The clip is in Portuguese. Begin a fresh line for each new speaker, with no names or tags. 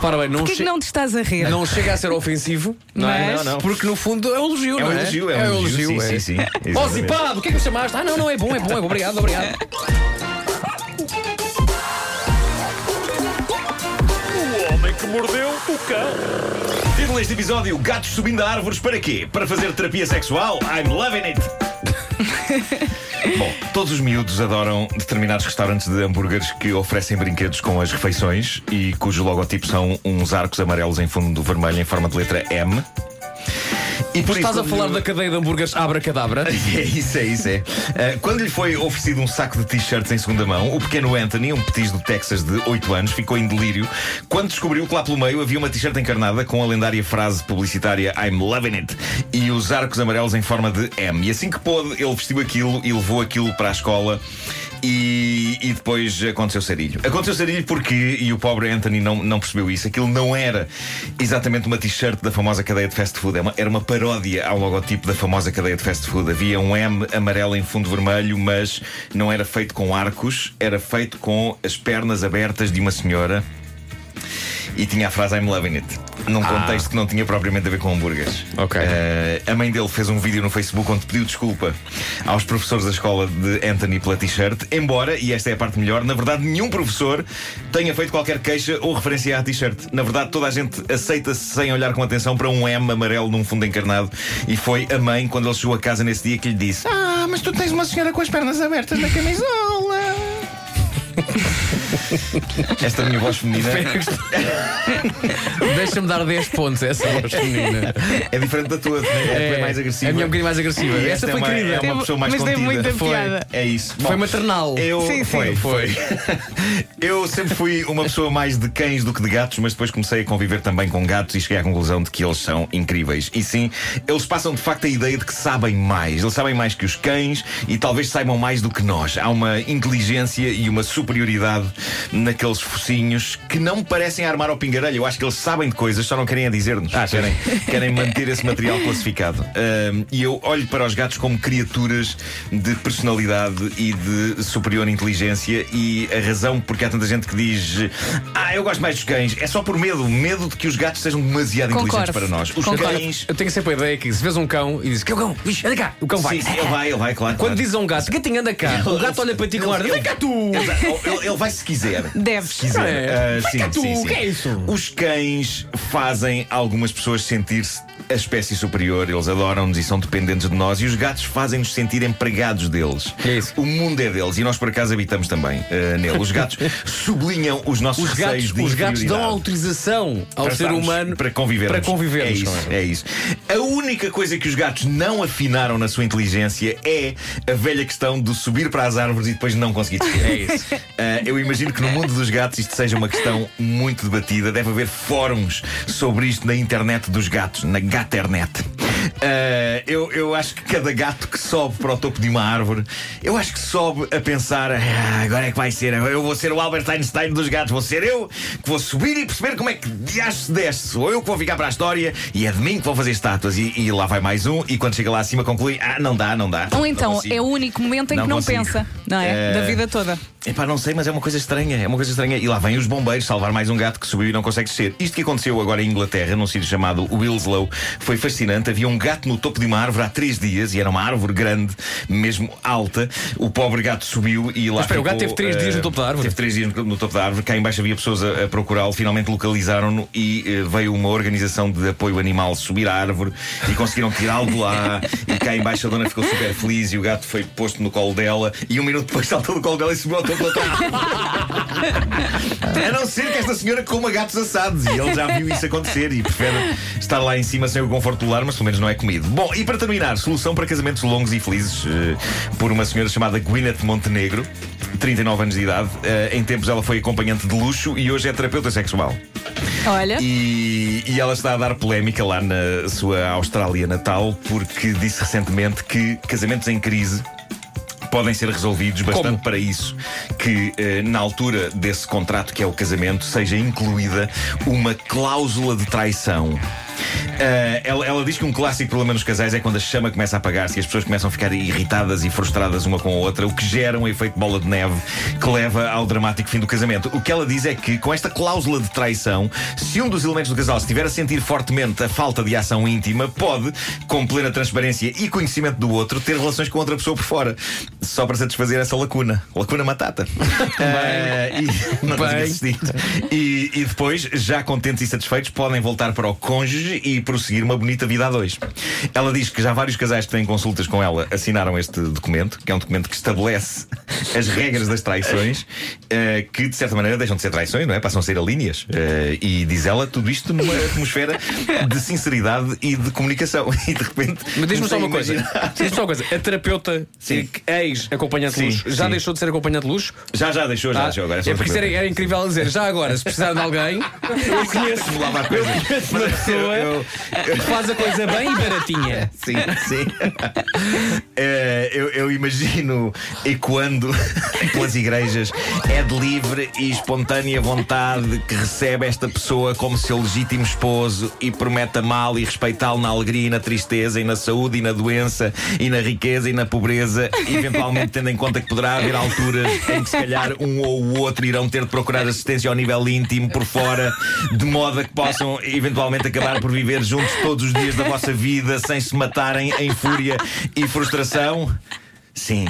Repara bem, não,
Porquê que
che-
não te estás a rir?
não chega a ser ofensivo, não é?
Mas-
Não, não.
Porque no fundo é um elogio,
É
não
um
é?
elogio, é um elogio, sim,
é.
sim, sim,
Ó,
exatamente.
zipado, o que é que me chamaste? Ah, não, não, é bom, é bom, é bom. Obrigado, obrigado.
O homem que mordeu o cão.
Título deste episódio: Gatos subindo a árvores para quê? Para fazer terapia sexual? I'm loving it! Bom, todos os miúdos adoram determinados restaurantes de hambúrgueres que oferecem brinquedos com as refeições e cujo logotipo são uns arcos amarelos em fundo vermelho em forma de letra M. E por
Estás a falar
quando-
da cadeia de hambúrgueres Abra-Cadabra?
É isso, é isso, é. Uh, quando lhe foi oferecido um saco de t-shirts em segunda mão, o pequeno Anthony, um petis do Texas de 8 anos, ficou em delírio quando descobriu que lá pelo meio havia uma t-shirt encarnada com a lendária frase publicitária I'm loving it e os arcos amarelos em forma de M. E assim que pôde, ele vestiu aquilo e levou aquilo para a escola. E, e depois aconteceu sarilho. Aconteceu sarilho porque, e o pobre Anthony não, não percebeu isso, aquilo não era exatamente uma t-shirt da famosa cadeia de fast food, é uma- era uma paródia ao logotipo da famosa cadeia de fast food. Havia um M amarelo em fundo vermelho, mas não era feito com arcos, era feito com as pernas abertas de uma senhora. E tinha a frase I'm loving it. Num contexto que não tinha propriamente a ver com hambúrgueres.
Ok.
Eh, a mãe dele fez um vídeo no Facebook onde pediu desculpa aos professores da escola de Anthony pela t-shirt, embora, e esta é a parte melhor, na verdade nenhum professor tenha feito qualquer queixa ou referência à t-shirt. Na verdade, toda a gente aceita-se sem olhar com atenção para um M amarelo num fundo encarnado. E foi a mãe, quando ele chegou a casa nesse dia, que lhe disse: Ah, mas tu tens uma senhora com as pernas abertas na camisola. Esta minha voz feminina
Deixa-me dar 10 pontos a essa voz feminina.
é diferente da tua, é, é mais agressiva.
A minha é um bocadinho mais agressiva.
E
Essa
esta
foi
é uma,
querida.
É uma pessoa mais
Mas
contida.
muita
Foi.
piada.
É isso.
Foi maternal.
Eu,
Sim, sim.
foi, foi. eu sempre fui uma pessoa mais de cães do que de gatos, mas depois comecei a conviver também com gatos e cheguei à conclusão de que eles são incríveis. E sim, eles passam de facto a ideia de que sabem mais. Eles sabem mais que os cães e talvez saibam mais do que nós. Há uma inteligência e uma superioridade naqueles focinhos que não parecem armar ao pingarelho. Eu acho que eles sabem de coisas, só não querem a dizer-nos. querem, querem manter esse material classificado. Ahm, e eu olho para os gatos como criaturas de personalidade e de superior inteligência. E a razão porque há tanta gente que diz Ah, eu gosto mais dos cães é só por medo medo de que os gatos sejam demasiado
Concordo.
inteligentes para nós. Os
Concordo.
cães.
Eu tenho sempre a ideia que se vês um cão e dizes que é o cão, vixe, anda cá, o cão vai.
Sim, sim, ele vai, ele vai, claro.
Quando
claro.
dizes a um gato, gatinho anda cá, o gato olha para ti ar,
Ele-
vem cá tu!
Exato. Ele, ele vai se quiser.
Deves.
Se quiser.
É. Vai
sim, sim, sim.
o que é isso?
Os cães fazem algumas pessoas sentir-se a espécie superior, eles adoram-nos e são dependentes de nós, e os gatos fazem-nos sentir empregados deles.
É isso.
O mundo é deles e nós por acaso habitamos também ah, nele. Os gatos sublinham os nossos
Os
receios
gatos,
de
os gatos dão autorização ao
Para
ser
estarmos-
humano
para convivermos.
Para convivermos.
É isso, é isso. A única coisa que os gatos não afinaram na sua inteligência é a velha questão do subir para as árvores e depois não conseguir descer.
É isso.
Ah, eu imagino que no mundo dos gatos isto seja uma questão muito debatida. Deve haver fóruns sobre isto na internet dos gatos, na Gaternet. Ah, eu, eu acho que cada gato que sobe para o topo de uma árvore, eu acho que sobe a pensar: "Ah, agora é que vai ser, eu vou ser o Albert Einstein dos gatos, vou ser eu que vou subir e perceber como é que diacho se desce. Sou eu que vou ficar para a história e é de mim que vou fazer estátuas. E, e lá vai mais um, e quando chega lá acima conclui: ah, não dá, não dá.
Ou
Não
então
consigo."
é o único momento em
Não
que não
consigo.
pensa, não é?
Eh,
Da vida toda.
Epá, não sei, mas é uma coisa estranha. É uma coisa estranha. E lá vêm os bombeiros salvar mais um gato que subiu e não consegue descer. Isto que aconteceu agora em Inglaterra, num sítio chamado Wilslow, foi fascinante. Havia um gato no topo de uma árvore há três dias e era uma árvore grande, mesmo alta. O pobre gato subiu e lá.
Mas espera, o gato teve três dias no
eh,
topo da árvore?
Teve três dias no, no topo da árvore. Cá embaixo havia pessoas a, a procurá-lo. Finalmente localizaram-no e eh, veio uma organização de apoio animal subir à árvore e conseguiram tirá-lo de lá. E cá embaixo a dona ficou super feliz e o gato foi posto no colo dela. E um minuto depois saltou do colo dela e subiu ao topo da torre. A não ser que esta senhora coma gatos assados e ele já viu isso acontecer e prefere estar lá em cima sem o conforto do lar, mas pelo menos não é comido. Bom, e para terminar, solução para casamentos longos e felizes eh, por uma senhora chamada Gwyneth Montenegro. 39 anos de idade, Eh, em tempos ela foi acompanhante de luxo e hoje é terapeuta sexual.
Olha,
E, e ela está a dar polémica lá na sua Austrália natal porque disse recentemente que casamentos em crise podem ser resolvidos bastante
Como?
para isso que eh, na altura desse contrato que é o casamento seja incluída uma cláusula de traição. Uh, ela, ela diz que um clássico problema nos casais é quando a chama começa a apagar-se e as pessoas começam a ficar irritadas e frustradas uma com a outra, o que gera um efeito bola de neve que leva ao dramático fim do casamento. O que ela diz é que, com esta cláusula de traição, se um dos elementos do casal estiver a sentir fortemente a falta de ação íntima, pode, com plena transparência e conhecimento do outro, ter relações com outra pessoa por fora, só para satisfazer essa lacuna. Lacuna matata. Uh, e, não
Bem.
E, e depois, já contentes e satisfeitos, podem voltar para o cônjuge e prosseguir uma bonita vida a dois. Ela diz que já vários casais que têm consultas com ela assinaram este documento, que é um documento que estabelece as regras das traições, eh, que de certa maneira deixam de ser traições, não é? Passam a ser alíneas. Eh, e diz ela tudo isto numa atmosfera de sinceridade e de comunicação. E de repente.
Mas diz-me só uma coisa. Diz-me só uma coisa. A terapeuta,
Sim.
eh, ex-acompanhante de luxo, já
sim.
deixou de ser acompanhante de luxo?
Já, já deixou, já
Ah,
deixou. Agora é
é porque era, era incrível dizer. Já agora, se precisar de alguém, eu conheço
a coisa.
uma pessoa
eu- eu-
que faz a coisa bem baratinha.
Sim, sim. Eh, eu, eu imagino ecoando pelas igrejas. É de livre e espontânea vontade que recebe esta pessoa como seu legítimo esposo e promete amá-lo e respeitá-lo na alegria e na tristeza, e na saúde e na doença, e na riqueza e na pobreza, eventualmente tendo em conta que poderá haver alturas em que se calhar um ou o outro irão ter de procurar assistência ao nível íntimo por fora, de modo a que possam eventualmente acabar por viver juntos todos os dias da vossa vida sem se matarem em fúria e frustração? Sim.